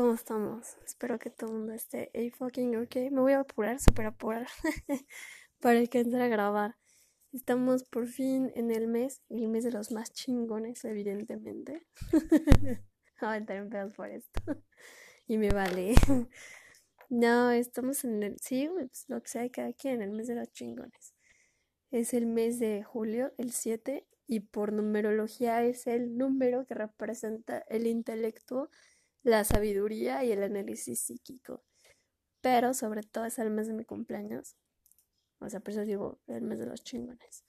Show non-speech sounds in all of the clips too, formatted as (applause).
¿Cómo estamos? Espero que todo el mundo esté fucking ok. Me voy a apurar, super apurar (laughs) para alcanzar a grabar. Estamos por fin en el mes, el mes de los más chingones, evidentemente. (laughs) voy a entrar en pedos por esto. y me vale. (laughs) no, estamos en el. Sí, pues lo que sea de cada quien, el mes de los chingones. Es el mes de julio, el 7, y por numerología es el número que representa el intelecto la sabiduría y el análisis psíquico. Pero sobre todo es el mes de mi cumpleaños. O sea, por eso digo el mes de los chingones.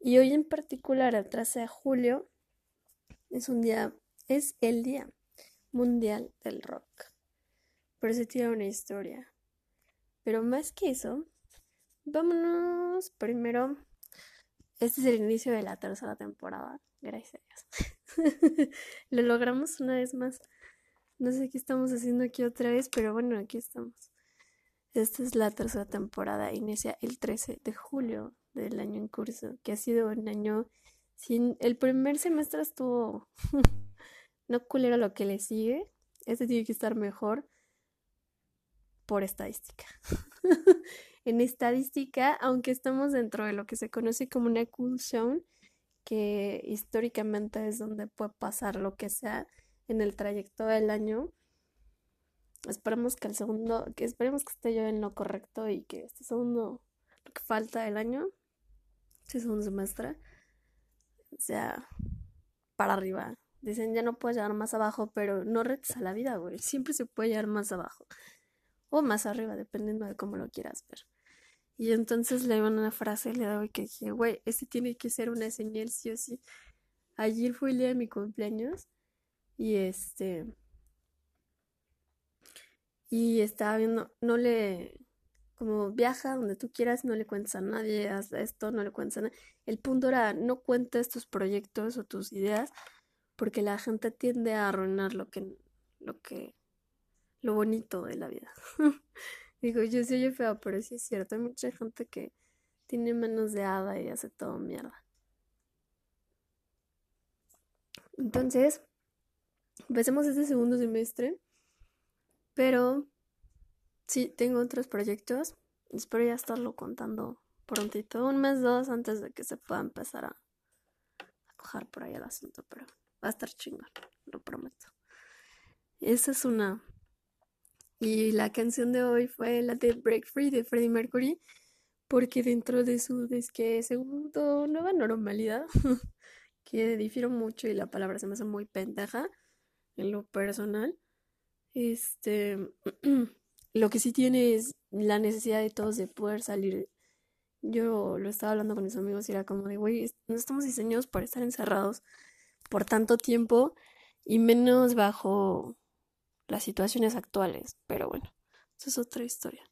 Y hoy en particular, el 13 de julio, es un día, es el día mundial del rock. Por eso tiene una historia. Pero más que eso, vámonos primero. Este es el inicio de la tercera temporada. Gracias a Dios. (laughs) Lo logramos una vez más. No sé qué estamos haciendo aquí otra vez, pero bueno, aquí estamos. Esta es la tercera temporada, inicia el 13 de julio del año en curso, que ha sido un año sin... El primer semestre estuvo... (laughs) no culero lo que le sigue, este tiene que estar mejor por estadística. (laughs) en estadística, aunque estamos dentro de lo que se conoce como una cool zone, que históricamente es donde puede pasar lo que sea, en el trayecto del año. Esperemos que el segundo, que esperemos que esté yo en lo correcto y que este segundo, lo que falta del año, este segundo semestre, sea para arriba. Dicen, ya no puedes llegar más abajo, pero no retes a la vida, güey. Siempre se puede llegar más abajo. O más arriba, dependiendo de cómo lo quieras ver. Y entonces le una frase le doy que dije, güey, este tiene que ser una señal sí o sí. Ayer fue el día de mi cumpleaños y este. Y estaba viendo, no le. Como viaja donde tú quieras, no le cuentes a nadie, haz esto, no le cuentes a nadie. El punto era, no cuentes tus proyectos o tus ideas, porque la gente tiende a arruinar lo que. lo que. lo bonito de la vida. (laughs) Digo, yo soy feo, pero sí es cierto, hay mucha gente que tiene manos de hada y hace todo mierda. Entonces, Empecemos este segundo semestre, pero sí, tengo otros proyectos. Espero ya estarlo contando prontito, un mes, dos, antes de que se pueda empezar a, coger por ahí el asunto, pero va a estar chingón, lo prometo. Esa es una. Y la canción de hoy fue la de Break Free de Freddie Mercury, porque dentro de su disque segundo nueva normalidad, (laughs) que difiero mucho y la palabra se me hace muy pendeja, en lo personal. Este, (clears throat) lo que sí tiene es la necesidad de todos de poder salir. Yo lo estaba hablando con mis amigos y era como de, güey, no estamos diseñados para estar encerrados por tanto tiempo y menos bajo las situaciones actuales. Pero bueno, eso es otra historia.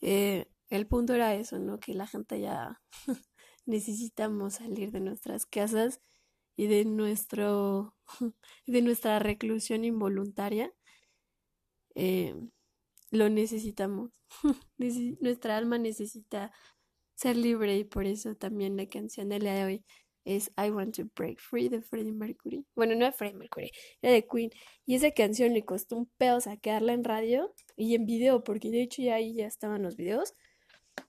Eh, el punto era eso, ¿no? Que la gente ya (laughs) necesitamos salir de nuestras casas y de nuestro (laughs) de nuestra reclusión involuntaria eh, lo necesitamos. (laughs) Nuestra alma necesita ser libre y por eso también la canción de la de hoy es I Want to Break Free de Freddie Mercury. Bueno no de Freddie Mercury era de Queen. Y esa canción le costó un pedo sacarla en radio y en video porque de hecho ya ahí ya estaban los videos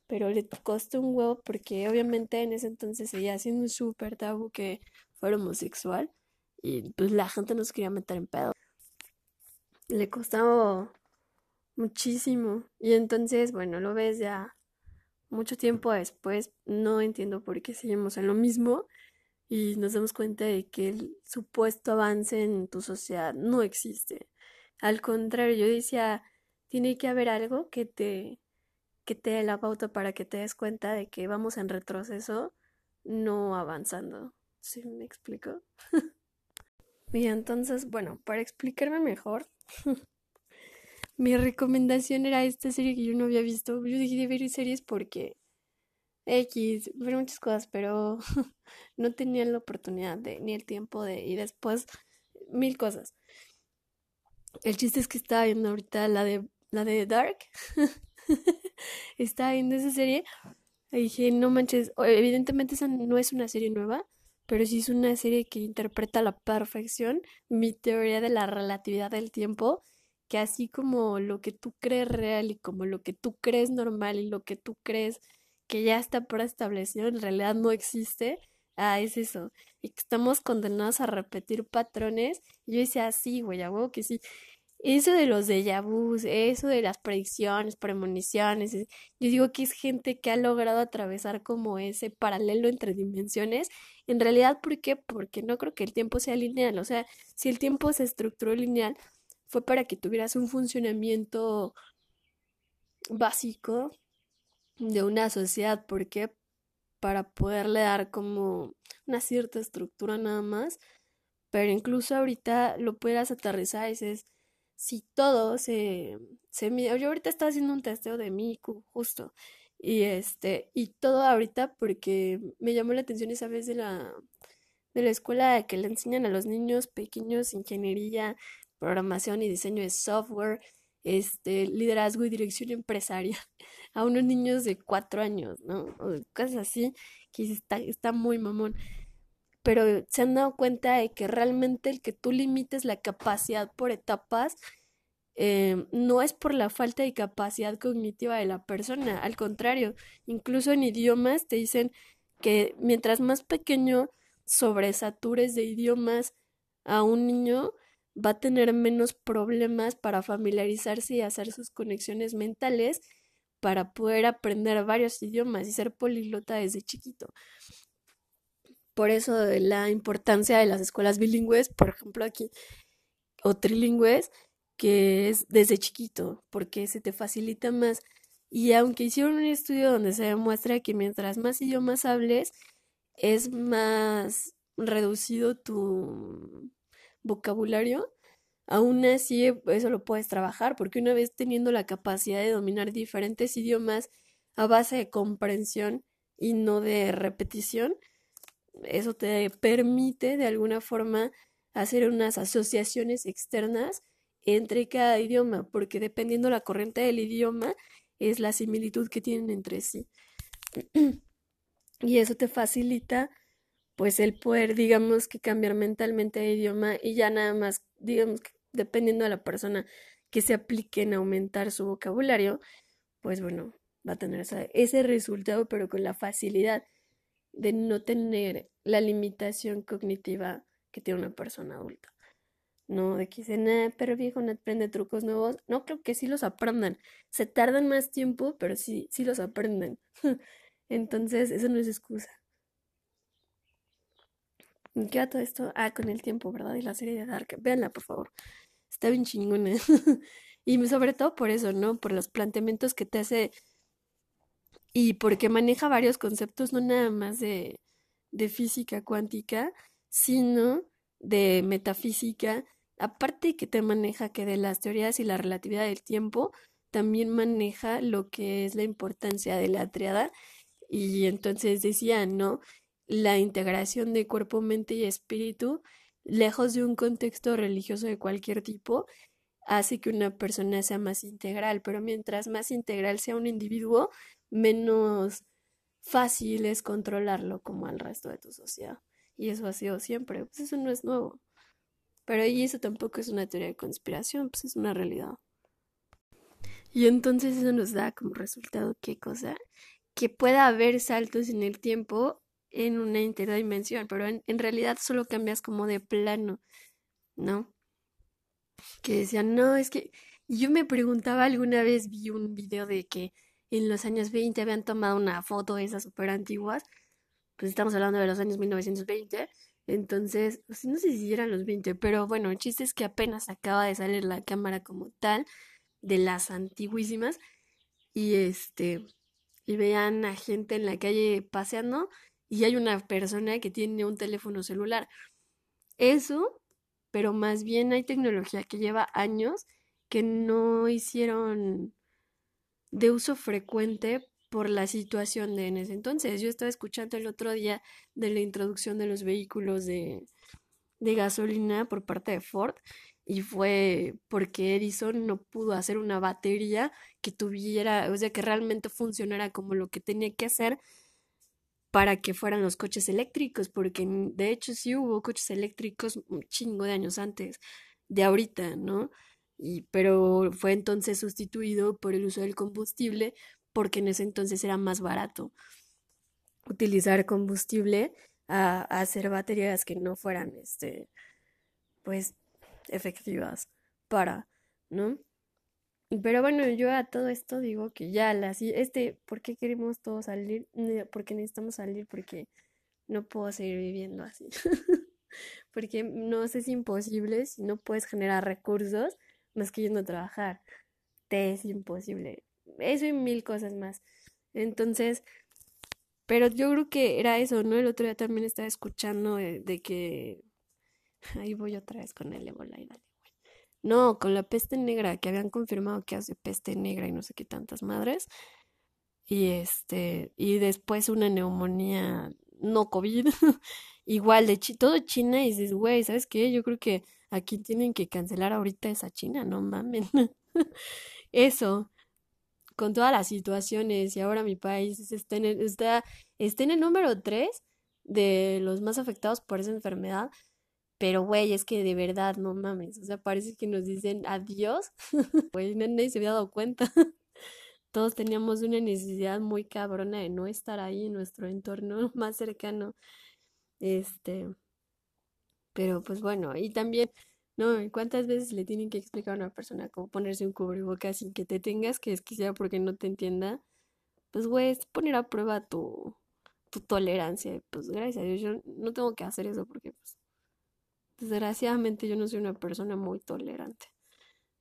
pero le costó un huevo porque obviamente en ese entonces seguía siendo un súper tabú que fuera homosexual y pues la gente nos quería meter en pedo. Le costaba muchísimo y entonces, bueno, lo ves ya mucho tiempo después, no entiendo por qué seguimos en lo mismo y nos damos cuenta de que el supuesto avance en tu sociedad no existe. Al contrario, yo decía, tiene que haber algo que te que te dé la pauta para que te des cuenta de que vamos en retroceso, no avanzando. ¿Sí me explico? (laughs) y entonces, bueno, para explicarme mejor, (laughs) mi recomendación era esta serie que yo no había visto. Yo dije de ver series porque X, ver muchas cosas, pero (laughs) no tenía la oportunidad de, ni el tiempo de, y después mil cosas. El chiste es que estaba viendo ahorita la de la de Dark. estaba viendo esa serie. Y dije, no manches, evidentemente esa no es una serie nueva, pero sí es una serie que interpreta a la perfección mi teoría de la relatividad del tiempo que así como lo que tú crees real y como lo que tú crees normal y lo que tú crees que ya está preestablecido en realidad no existe, ah, es eso. Y que estamos condenados a repetir patrones. Yo decía, sí, güey, a huevo que sí. Eso de los déjà vus, eso de las predicciones, premoniciones, yo digo que es gente que ha logrado atravesar como ese paralelo entre dimensiones. En realidad, ¿por qué? Porque no creo que el tiempo sea lineal. O sea, si el tiempo se estructuró lineal, fue para que tuvieras un funcionamiento básico de una sociedad. ¿Por qué? Para poderle dar como una cierta estructura nada más. Pero incluso ahorita lo puedas aterrizar y dices, si todo se, se Yo ahorita estaba haciendo un testeo de Miku, justo. Y este, y todo ahorita porque me llamó la atención esa vez de la, de la escuela que le enseñan a los niños pequeños ingeniería, programación y diseño de software, este, liderazgo y dirección empresarial (laughs) a unos niños de cuatro años, ¿no? O cosas así, que está, está muy mamón pero se han dado cuenta de que realmente el que tú limites la capacidad por etapas eh, no es por la falta de capacidad cognitiva de la persona, al contrario, incluso en idiomas te dicen que mientras más pequeño sobresatures de idiomas a un niño, va a tener menos problemas para familiarizarse y hacer sus conexiones mentales para poder aprender varios idiomas y ser políglota desde chiquito. Por eso la importancia de las escuelas bilingües, por ejemplo aquí, o trilingües, que es desde chiquito, porque se te facilita más. Y aunque hicieron un estudio donde se demuestra que mientras más idiomas hables, es más reducido tu vocabulario, aún así eso lo puedes trabajar, porque una vez teniendo la capacidad de dominar diferentes idiomas a base de comprensión y no de repetición, eso te permite de alguna forma hacer unas asociaciones externas entre cada idioma, porque dependiendo la corriente del idioma es la similitud que tienen entre sí. (clears throat) y eso te facilita pues el poder, digamos, que cambiar mentalmente de idioma y ya nada más, digamos, dependiendo de la persona que se aplique en aumentar su vocabulario, pues bueno, va a tener ese resultado, pero con la facilidad de no tener la limitación cognitiva que tiene una persona adulta. No, de que dicen, ah, pero viejo no aprende trucos nuevos. No, creo que sí los aprendan. Se tardan más tiempo, pero sí, sí los aprenden. (laughs) Entonces, eso no es excusa. ¿Qué va todo esto? Ah, con el tiempo, ¿verdad? Y la serie de Dark. Véanla, por favor. Está bien chingona. (laughs) y sobre todo por eso, ¿no? Por los planteamientos que te hace y porque maneja varios conceptos, no nada más de, de física cuántica, sino de metafísica, aparte que te maneja que de las teorías y la relatividad del tiempo, también maneja lo que es la importancia de la triada. Y entonces decía, ¿no? La integración de cuerpo, mente y espíritu, lejos de un contexto religioso de cualquier tipo, hace que una persona sea más integral, pero mientras más integral sea un individuo, menos fácil es controlarlo como al resto de tu sociedad. Y eso ha sido siempre, pues eso no es nuevo. Pero ahí eso tampoco es una teoría de conspiración, pues es una realidad. Y entonces eso nos da como resultado qué cosa? Que pueda haber saltos en el tiempo en una interdimensión, pero en, en realidad solo cambias como de plano, ¿no? Que decían, no, es que yo me preguntaba alguna vez, vi un video de que en los años 20 habían tomado una foto de esas súper antiguas, pues estamos hablando de los años 1920, entonces, pues, no sé si eran los 20, pero bueno, el chiste es que apenas acaba de salir la cámara como tal, de las antiguísimas, y este, y vean a gente en la calle paseando, y hay una persona que tiene un teléfono celular. Eso, pero más bien hay tecnología que lleva años que no hicieron de uso frecuente por la situación de en ese entonces. Yo estaba escuchando el otro día de la introducción de los vehículos de, de gasolina por parte de Ford y fue porque Edison no pudo hacer una batería que tuviera, o sea, que realmente funcionara como lo que tenía que hacer para que fueran los coches eléctricos, porque de hecho sí hubo coches eléctricos un chingo de años antes de ahorita, ¿no? Y, pero fue entonces sustituido por el uso del combustible porque en ese entonces era más barato utilizar combustible a, hacer baterías que no fueran, este, pues, efectivas para, ¿no? Pero bueno, yo a todo esto digo que ya las, este, ¿por qué queremos todos salir? Porque necesitamos salir, porque no puedo seguir viviendo así. (laughs) porque no es imposible si no puedes generar recursos más que yendo a trabajar. Te es imposible. Eso y mil cosas más. Entonces, pero yo creo que era eso, ¿no? El otro día también estaba escuchando de, que... (laughs) Ahí voy otra vez con el ébola y dale, No, con la peste negra, que habían confirmado que hace peste negra y no sé qué tantas madres. Y este, y después una neumonía no COVID, (laughs) igual de todo China, y dices, güey, ¿sabes qué? Yo creo que aquí tienen que cancelar ahorita esa China, no mamen. (laughs) Eso, con todas las situaciones, y ahora mi país está en el, está, en el número 3 de los más afectados por esa enfermedad. Pero, güey, es que de verdad, no mames. O sea, parece que nos dicen adiós. (laughs) Güey, nadie se había dado cuenta (laughs) todos teníamos una necesidad muy cabrona de no estar ahí en nuestro entorno más cercano. Este, pero pues bueno, y también, ¿no? ¿Cuántas veces le tienen que explicar a una persona cómo ponerse un cubrebocas sin que te tengas que sea porque no te entienda? Pues, güey, es poner a prueba tu, tu tolerancia. Pues gracias a Dios, yo no tengo que hacer eso porque, pues, desgraciadamente yo no soy una persona muy tolerante.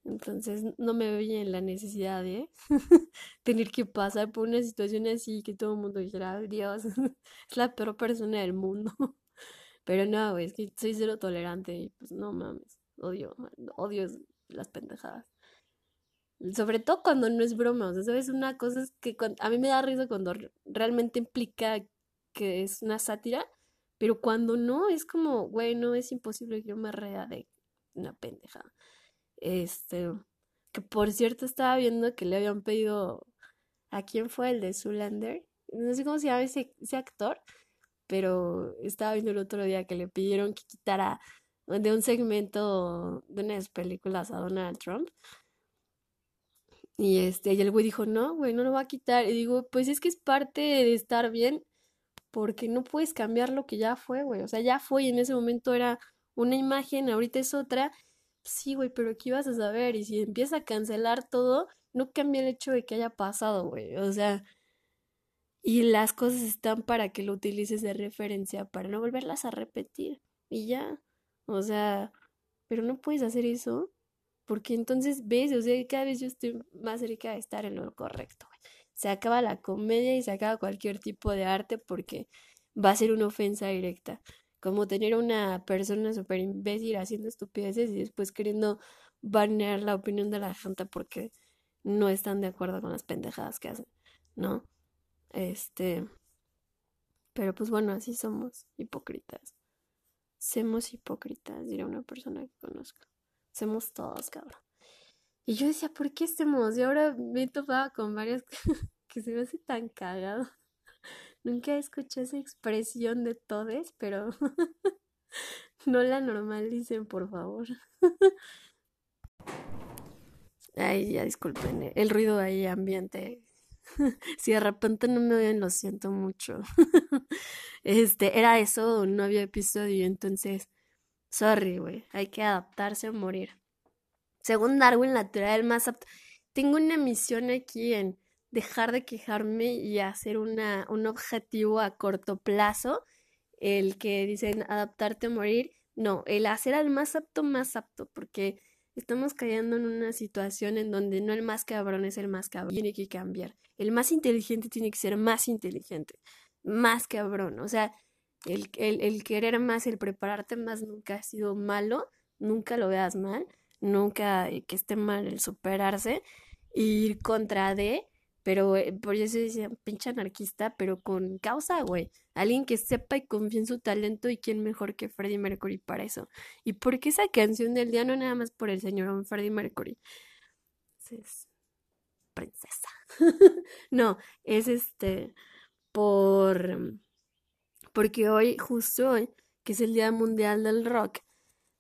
Entonces no me veía en la necesidad de (laughs) tener que pasar por una situación así que todo el mundo dijera, Dios, (laughs) es la peor persona del mundo. Pero no, es que soy cero tolerante y pues no mames, odio, odio las pendejadas. Sobre todo cuando no es broma, o sea, ¿sabes? Una cosa es que a mí me da risa cuando realmente implica que es una sátira, pero cuando no, es como, güey, no es imposible que yo me rea de una pendejada. Este, que por cierto estaba viendo que le habían pedido a quién fue el de Zoolander, no sé cómo se llama ese actor, pero estaba viendo el otro día que le pidieron que quitara de un segmento de unas películas a Donald Trump. Y este, y el güey dijo, no, güey, no lo va a quitar. Y digo, pues es que es parte de estar bien, porque no puedes cambiar lo que ya fue, güey. O sea, ya fue en ese momento era una imagen, ahorita es otra, sí, güey, pero ¿qué ibas a saber? Y si empieza a cancelar todo, no cambia el hecho de que haya pasado, güey. O sea, y las cosas están para que lo utilices de referencia, para no volverlas a repetir. Y ya. O sea, pero no puedes hacer eso. Porque entonces ves, o sea, cada vez yo estoy más cerca de estar en lo correcto. Se acaba la comedia y se acaba cualquier tipo de arte porque va a ser una ofensa directa como tener una persona súper imbécil haciendo estupideces y después queriendo banear la opinión de la gente porque no están de acuerdo con las pendejadas que hacen, ¿no? Este, pero pues bueno, así somos hipócritas. Somos hipócritas, dirá una persona que conozco. Somos todos, cabrón. Y yo decía, ¿por qué estemos? Y ahora me he topado con varias (laughs) que se me hace tan cagado. (laughs) Nunca escuché esa expresión de todes, pero (laughs) no la normalicen, por favor. Ay, ya disculpen, eh, el ruido ahí ambiente. (laughs) si de repente no me oyen, lo siento mucho. (laughs) este, era eso, no había episodio, entonces, sorry, güey, hay que adaptarse o morir. Según Darwin, la teoría del más apto. Tengo una misión aquí en dejar de quejarme y hacer una, un objetivo a corto plazo, el que dicen adaptarte o morir, no, el hacer al más apto más apto, porque estamos cayendo en una situación en donde no el más cabrón es el más cabrón, tiene que cambiar. El más inteligente tiene que ser más inteligente, más cabrón, o sea, el, el, el querer más, el prepararte más nunca ha sido malo, nunca lo veas mal, nunca que esté mal el superarse, ir contra de pero eh, por eso decía, pinche anarquista, pero con causa, güey. Alguien que sepa y confíe en su talento y quién mejor que Freddie Mercury para eso. ¿Y por qué esa canción del día no nada más por el señor Freddie Mercury? Es princesa. (laughs) no, es este por porque hoy, justo hoy, que es el Día Mundial del Rock,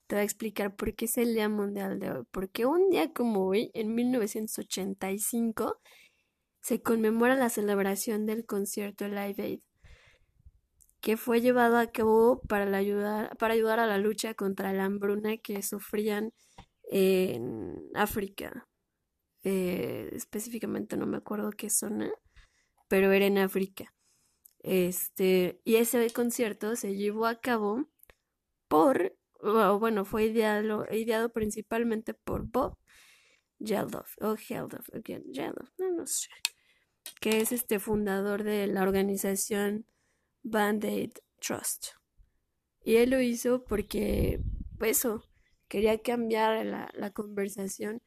te voy a explicar por qué es el Día Mundial de hoy. Porque un día como hoy, en 1985, se conmemora la celebración del concierto Live Aid, que fue llevado a cabo para ayudar, para ayudar a la lucha contra la hambruna que sufrían en África. Eh, específicamente no me acuerdo qué zona, pero era en África. Este, y ese concierto se llevó a cabo por, bueno, fue ideado, ideado principalmente por Bob Geldof, o Geldof, Geldof, no, no sé, que es este fundador de la organización Band-Aid Trust. Y él lo hizo porque, pues, eso, quería cambiar la, la conversación.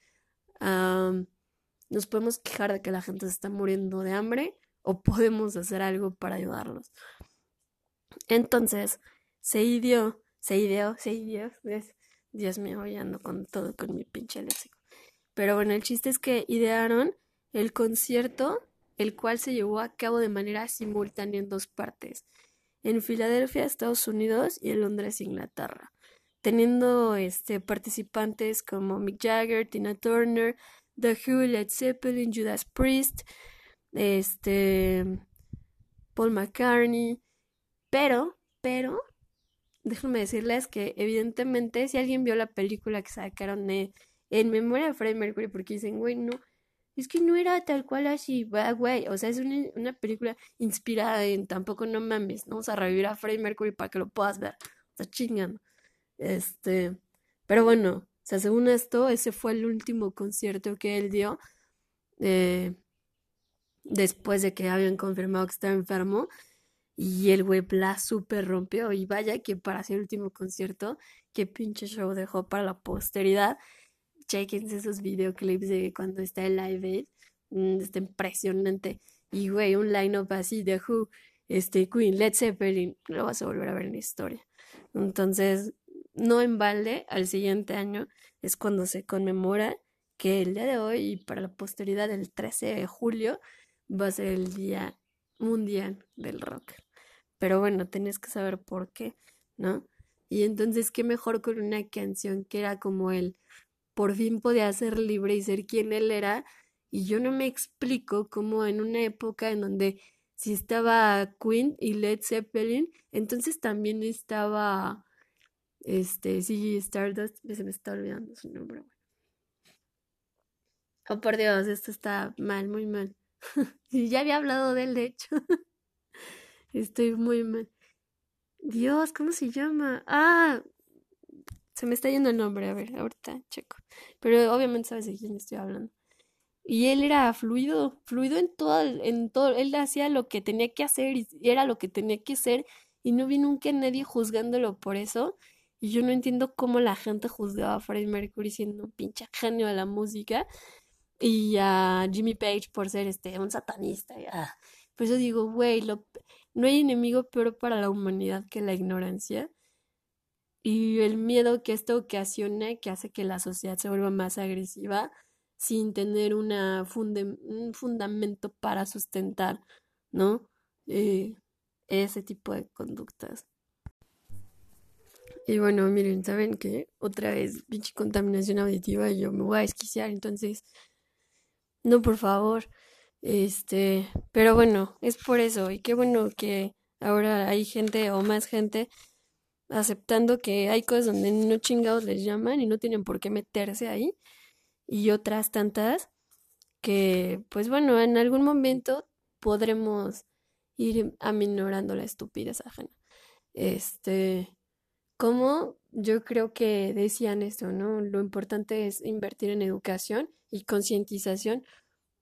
nos podemos quejar de que la gente se está muriendo de hambre o podemos hacer algo para ayudarlos. Entonces, se ideó, se ideó, se ideó, Dios mío, hoy ando con todo, con mi pinche léxico. Pero bueno, el chiste es que idearon el concierto, el cual se llevó a cabo de manera simultánea en dos partes, en Filadelfia, Estados Unidos, y en Londres, Inglaterra, teniendo este, participantes como Mick Jagger, Tina Turner, The Who, Led Zeppelin, Judas Priest, este, Paul McCartney, pero, pero, déjenme decirles que evidentemente si alguien vio la película que sacaron En memoria de Freddie Mercury, porque dicen, güey, no, es que no era tal cual así, güey, o sea, es una, película inspirada en tampoco no mames, vamos a revivir a Freddie Mercury para que lo puedas ver, o sea, chingando, este, pero bueno, o sea, según esto, ese fue el último concierto que él dio, eh, después de que habían confirmado que estaba enfermo. Y el güey la super rompió. Y vaya que para el último concierto, qué pinche show dejó para la posteridad. Chequense esos videoclips de cuando está en Live Aid. Mm, está impresionante. Y güey, un line-up así de Who, este, Queen, Led Zeppelin, lo vas a volver a ver en historia. Entonces, no en balde, al siguiente año es cuando se conmemora que el día de hoy y para la posteridad, el 13 de julio, va a ser el Día Mundial del Rock. Pero bueno, tenés que saber por qué, ¿no? Y entonces, qué mejor con una canción que era como él, por fin podía ser libre y ser quien él era. Y yo no me explico cómo en una época en donde si estaba Queen y Led Zeppelin, entonces también estaba, este, sí, Stardust, se me está olvidando su nombre. Oh, por Dios, esto está mal, muy mal. (laughs) ya había hablado de él, de hecho. (laughs) Estoy muy mal. Dios, ¿cómo se llama? Ah, se me está yendo el nombre. A ver, ahorita checo. Pero obviamente sabes de quién estoy hablando. Y él era fluido, fluido en todo, en todo. Él hacía lo que tenía que hacer y era lo que tenía que ser. Y no vi nunca nadie juzgándolo por eso. Y yo no entiendo cómo la gente juzgaba a Freddie Mercury siendo un pinche genio de la música y a Jimmy Page por ser este un satanista. Ah. Por eso digo, güey, no hay enemigo peor para la humanidad que la ignorancia y el miedo que esto ocasiona que hace que la sociedad se vuelva más agresiva sin tener una un fundamento para sustentar, ¿no? Eh, ese tipo de conductas. Y bueno, miren, ¿saben qué? Otra vez, pinche contaminación auditiva y yo me voy a esquiciar, entonces no, por favor. Este, pero bueno, es por eso. Y qué bueno que ahora hay gente o más gente aceptando que hay cosas donde no chingados les llaman y no tienen por qué meterse ahí. Y otras tantas que, pues bueno, en algún momento podremos ir aminorando la estupidez ajena. Este, como yo creo que decían esto, ¿no? Lo importante es invertir en educación y concientización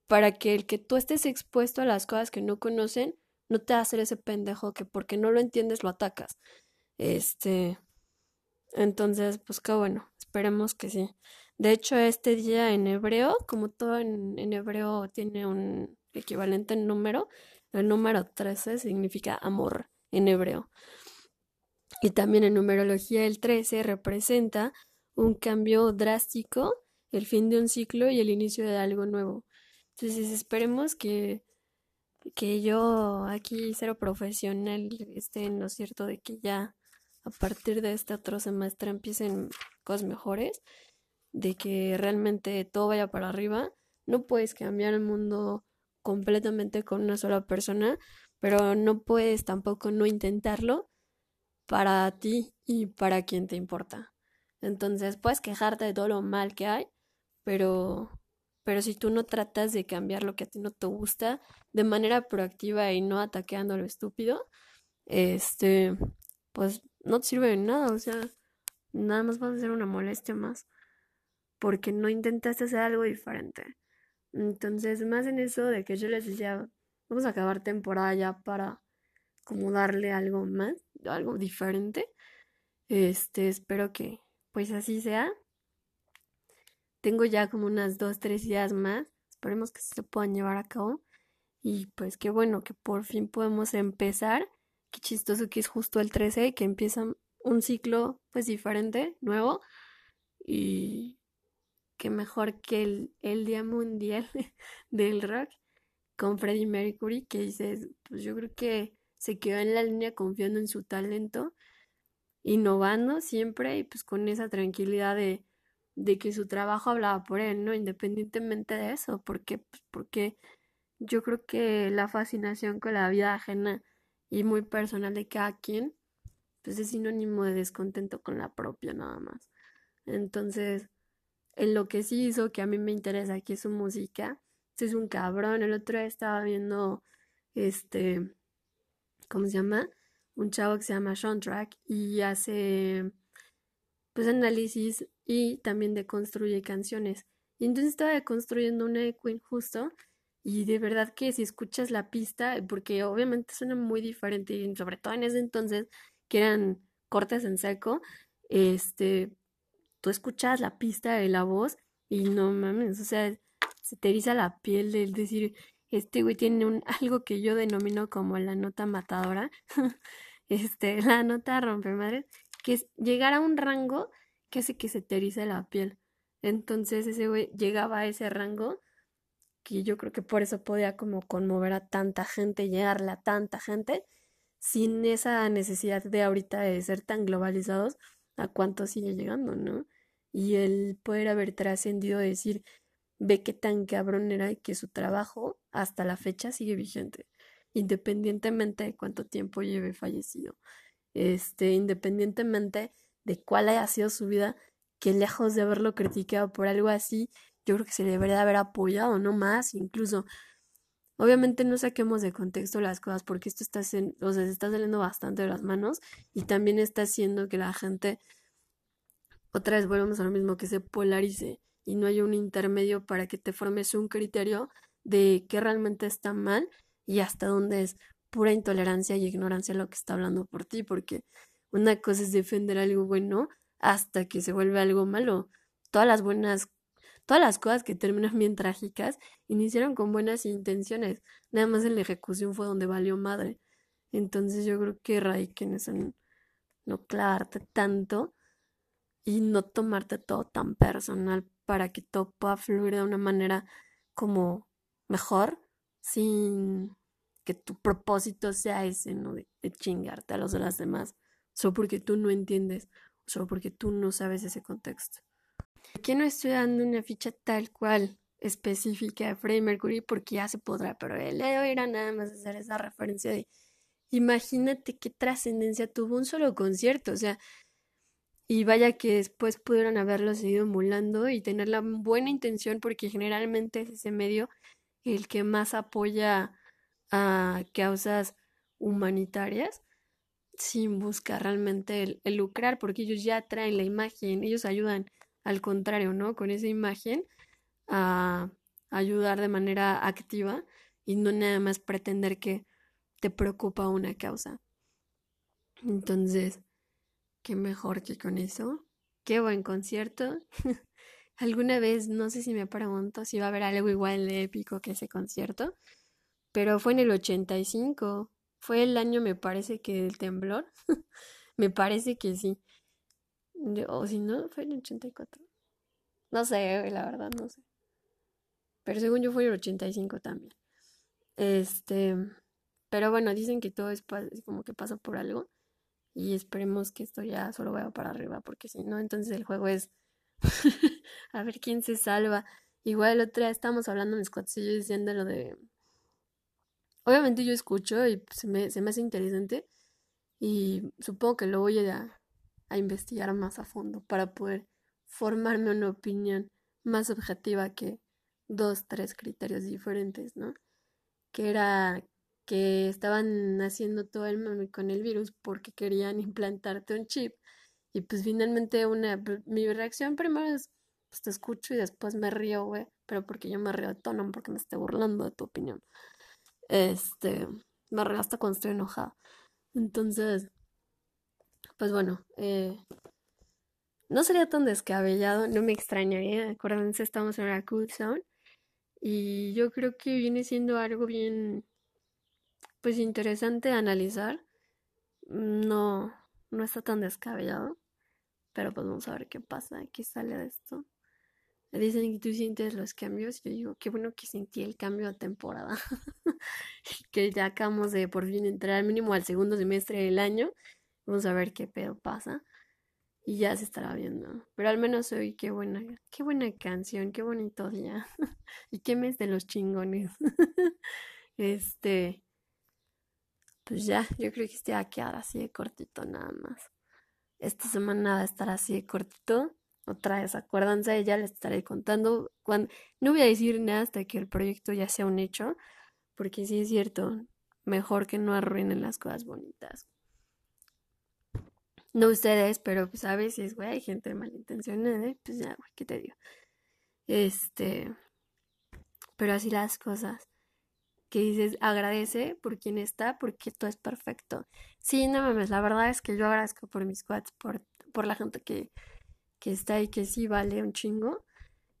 para que el que tú estés expuesto a las cosas que no conocen no te va a hacer ese pendejo que porque no lo entiendes lo atacas. Este, entonces, pues qué bueno, esperemos que sí. De hecho, este día en hebreo, como todo en, hebreo tiene un equivalente en número, el número 13 significa amor en hebreo. Y también en numerología el 13 representa un cambio drástico el fin de un ciclo y el inicio de algo nuevo. Entonces esperemos que, que yo aquí, cero profesional, esté en lo cierto de que ya a partir de este otro semestre empiecen cosas mejores, de que realmente todo vaya para arriba. No puedes cambiar el mundo completamente con una sola persona, pero no puedes tampoco no intentarlo para ti y para quien te importa. Entonces puedes quejarte de todo lo mal que hay, pero pero si tú no tratas de cambiar lo que a ti no te gusta de manera proactiva y no ataqueando lo estúpido, este, pues no te sirve de nada, o sea, nada más va a ser una molestia más, porque no intentaste hacer algo diferente. Entonces, más en eso de que yo les decía, vamos a acabar temporada ya para como darle algo más, algo diferente. Este, espero que pues así sea. Tengo ya como unas dos, tres ideas más. Esperemos que se puedan llevar a cabo. Y pues qué bueno que por fin podemos empezar. Qué chistoso que es justo el 13, que empieza un ciclo pues diferente, nuevo. Y qué mejor que el, el Día Mundial (laughs) del Rock con Freddie Mercury, que dices, pues yo creo que se quedó en la línea confiando en su talento, innovando siempre y pues con esa tranquilidad de de que su trabajo hablaba por él, ¿no? Independientemente de eso, porque, pues, porque yo creo que la fascinación con la vida ajena y muy personal de cada quien, pues es sinónimo de descontento con la propia nada más. Entonces, en lo que sí hizo que a mí me interesa, que es su música, pues, es un cabrón. El otro día estaba viendo, este, ¿cómo se llama? Un chavo que se llama Sean Track y hace, pues, análisis y también deconstruye canciones. Y entonces estaba deconstruyendo una de Queen justo y de verdad que si escuchas la pista, porque obviamente suena muy diferente y sobre todo en ese entonces que eran cortes en seco, este, tú escuchas la pista de la voz y no mames, o sea, se te eriza la piel de decir, este güey tiene un, (laughs) algo que yo denomino como la nota matadora, (laughs) este, la nota rompemadres, que es llegar a un rango que hace que se te la piel. Entonces ese güey llegaba a ese rango que yo creo que por eso podía como conmover a tanta gente, llegarle a tanta gente, sin esa necesidad de ahorita de ser tan globalizados, a cuánto sigue llegando, ¿no? Y el poder haber trascendido, decir, ve qué tan cabrón era y que su trabajo hasta la fecha sigue vigente, independientemente de cuánto tiempo lleve fallecido, este, independientemente de cuál haya sido su vida, que lejos de haberlo criticado por algo así, yo creo que se debería haber apoyado, no más, incluso. Obviamente no saquemos de contexto las cosas porque esto está, o sea, se está saliendo bastante de las manos y también está haciendo que la gente, otra vez volvemos a lo mismo, que se polarice y no haya un intermedio para que te formes un criterio de qué realmente está mal y hasta dónde es pura intolerancia y ignorancia lo que está hablando por ti, porque una cosa es defender algo bueno hasta que se vuelve algo malo. Todas las buenas, todas las cosas que terminan bien trágicas iniciaron con buenas intenciones. Nada más en la ejecución fue donde valió madre. Entonces yo creo que radiquen eso en no clavarte tanto y no tomarte todo tan personal para que todo pueda fluir de una manera como mejor sin que tu propósito sea ese, ¿no? De, chingarte a los de las demás solo porque tú no entiendes, solo porque tú no sabes ese contexto. Aquí no estoy dando una ficha tal cual específica de Freddie Mercury porque ya se podrá, pero el de era nada más hacer esa referencia de imagínate qué trascendencia tuvo un solo concierto, o sea, y vaya que después pudieron haberlo seguido emulando y tener la buena intención porque generalmente es ese medio el que más apoya a causas humanitarias sin buscar realmente el, lucrar, porque ellos ya traen la imagen, ellos ayudan al contrario, ¿no? Con esa imagen a ayudar de manera activa y no nada más pretender que te preocupa una causa. Entonces, qué mejor que con eso. Qué buen concierto. (laughs) Alguna vez, no sé si me pregunto si va a haber algo igual de épico que ese concierto, pero fue en el 85. Fue el año, me parece que del temblor. (laughs) me parece que sí. O si no, fue en el 84. No sé, la verdad, no sé. Pero según yo fue el 85 también. Este. Pero bueno, dicen que todo es, como que pasa por algo. Y esperemos que esto ya solo vaya para arriba, porque si no, entonces el juego es (laughs) a ver quién se salva. Igual el otro día estábamos hablando en squads y yo diciendo lo de... Obviamente yo escucho y se me, se me hace interesante y supongo que lo voy a, a investigar más a fondo para poder formarme una opinión más objetiva que dos, tres criterios diferentes, ¿no? Que era que estaban haciendo todo el mame con el virus porque querían (laughs) implantarte un chip. Y pues finalmente una, mi reacción primero es, pues te escucho y después me río, güey, pero porque yo me río de tono, porque me estoy burlando de tu opinión. Este, me río hasta cuando estoy enojada. Entonces, pues bueno, eh, no sería tan descabellado, no me extrañaría. Acuérdense, estamos en la cool zone. Y yo creo que viene siendo algo bien, pues interesante analizar. No, no está tan descabellado. Pero pues vamos a ver qué pasa, qué sale de esto. Dicen que tú sientes los cambios. Yo digo, qué bueno que sentí el cambio de temporada. (laughs) que ya acabamos de por fin entrar al mínimo al segundo semestre del año. Vamos a ver qué pedo pasa y ya se estará viendo. Pero al menos hoy, qué buena, qué buena canción, qué bonito día. (laughs) y qué mes de los chingones. (laughs) este, pues ya, yo creo que este va a quedar así de cortito nada más. Esta semana va a estar así de cortito. Otra vez, acuérdense, ya les estaré contando. Cuando... No voy a decir nada hasta que el proyecto ya sea un hecho, porque sí es cierto, mejor que no arruinen las cosas bonitas. No ustedes, pero pues a veces, güey, hay gente malintencionada, pues ya, güey, ¿qué te digo? Este, pero así las cosas. Que dices, agradece por quien está, porque todo es perfecto. Sí, no mames, la verdad es que yo agradezco por mis squads, por, por la gente que, que está ahí, que sí vale un chingo.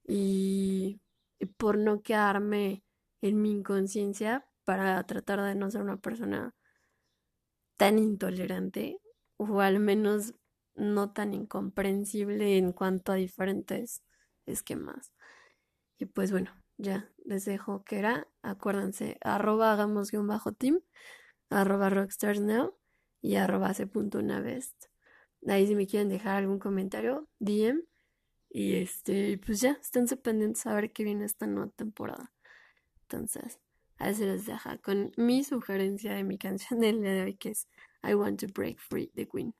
Y, y por no quedarme en mi inconsciencia para tratar de no ser una persona tan intolerante o al menos no tan incomprensible en cuanto a diferentes esquemas. Y pues bueno, ya les dejo que era, acuérdense, arroba hagamos guion bajo team, arroba rockstars now y arroba hace punto. Ahí si me quieren dejar algún comentario, DM. Y este, pues ya, esténse pendientes a ver qué viene esta nueva temporada. Entonces, a se les deja con mi sugerencia de mi canción del día de hoy, que es I Want to Break Free, the Queen.